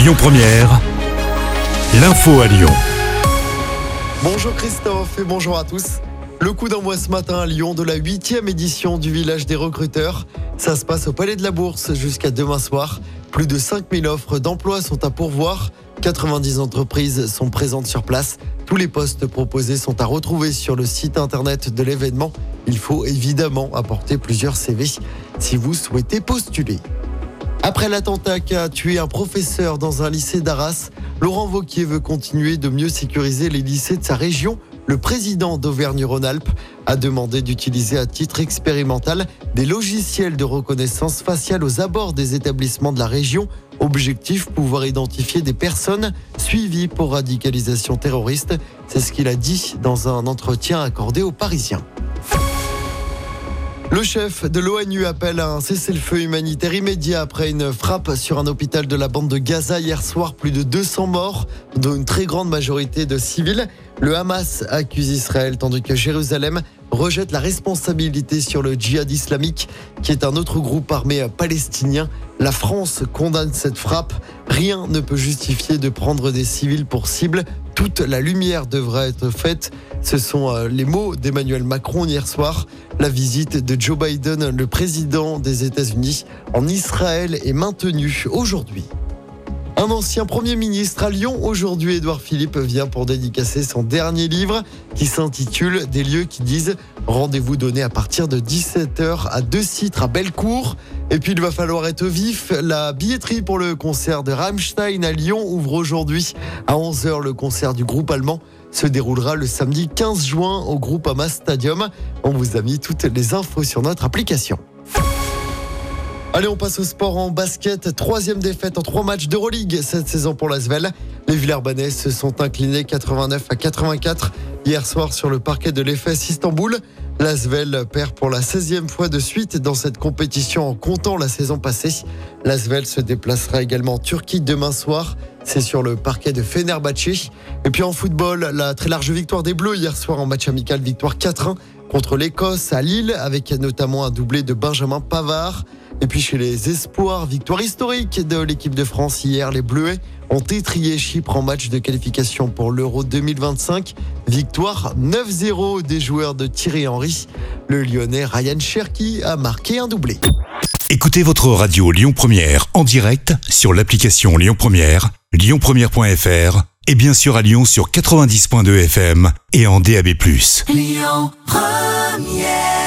Lyon Première, l'info à Lyon. Bonjour Christophe et bonjour à tous. Le coup d'envoi ce matin à Lyon de la huitième édition du village des recruteurs. Ça se passe au Palais de la Bourse jusqu'à demain soir. Plus de 5000 offres d'emploi sont à pourvoir. 90 entreprises sont présentes sur place. Tous les postes proposés sont à retrouver sur le site internet de l'événement. Il faut évidemment apporter plusieurs CV si vous souhaitez postuler. Après l'attentat qui a tué un professeur dans un lycée d'Arras, Laurent Vauquier veut continuer de mieux sécuriser les lycées de sa région. Le président d'Auvergne-Rhône-Alpes a demandé d'utiliser à titre expérimental des logiciels de reconnaissance faciale aux abords des établissements de la région. Objectif, pouvoir identifier des personnes suivies pour radicalisation terroriste. C'est ce qu'il a dit dans un entretien accordé aux Parisiens. Le chef de l'ONU appelle à un cessez-le-feu humanitaire immédiat après une frappe sur un hôpital de la bande de Gaza hier soir. Plus de 200 morts, dont une très grande majorité de civils. Le Hamas accuse Israël tandis que Jérusalem rejette la responsabilité sur le djihad islamique, qui est un autre groupe armé palestinien. La France condamne cette frappe. Rien ne peut justifier de prendre des civils pour cible. Toute la lumière devrait être faite. Ce sont euh, les mots d'Emmanuel Macron hier soir. La visite de Joe Biden, le président des États-Unis, en Israël est maintenue aujourd'hui. Un ancien Premier ministre à Lyon. Aujourd'hui, Édouard Philippe vient pour dédicacer son dernier livre qui s'intitule Des lieux qui disent rendez-vous donné à partir de 17h à deux citres à Bellecour. Et puis il va falloir être vif. La billetterie pour le concert de Rammstein à Lyon ouvre aujourd'hui à 11h le concert du groupe allemand se déroulera le samedi 15 juin au groupe Amas Stadium. On vous a mis toutes les infos sur notre application. Allez, on passe au sport en basket. Troisième défaite en trois matchs d'Euroleague cette saison pour l'Asvel. Les Villers-Banais se sont inclinés 89 à 84 hier soir sur le parquet de l'EFS Istanbul. L'Asvel perd pour la 16e fois de suite dans cette compétition en comptant la saison passée. L'Asvel se déplacera également en Turquie demain soir. C'est sur le parquet de Fenerbahçe. Et puis en football, la très large victoire des Bleus hier soir en match amical, victoire 4-1 contre l'Écosse à Lille, avec notamment un doublé de Benjamin Pavard. Et puis chez les espoirs, victoire historique de l'équipe de France hier. Les Bleuets ont étrié Chypre en match de qualification pour l'Euro 2025. Victoire 9-0 des joueurs de Thierry Henry. Le Lyonnais Ryan Cherki a marqué un doublé. Écoutez votre radio Lyon Première en direct sur l'application Lyon Première, lyonpremière.fr et bien sûr à Lyon sur 90.2 FM et en DAB+. Lyon Première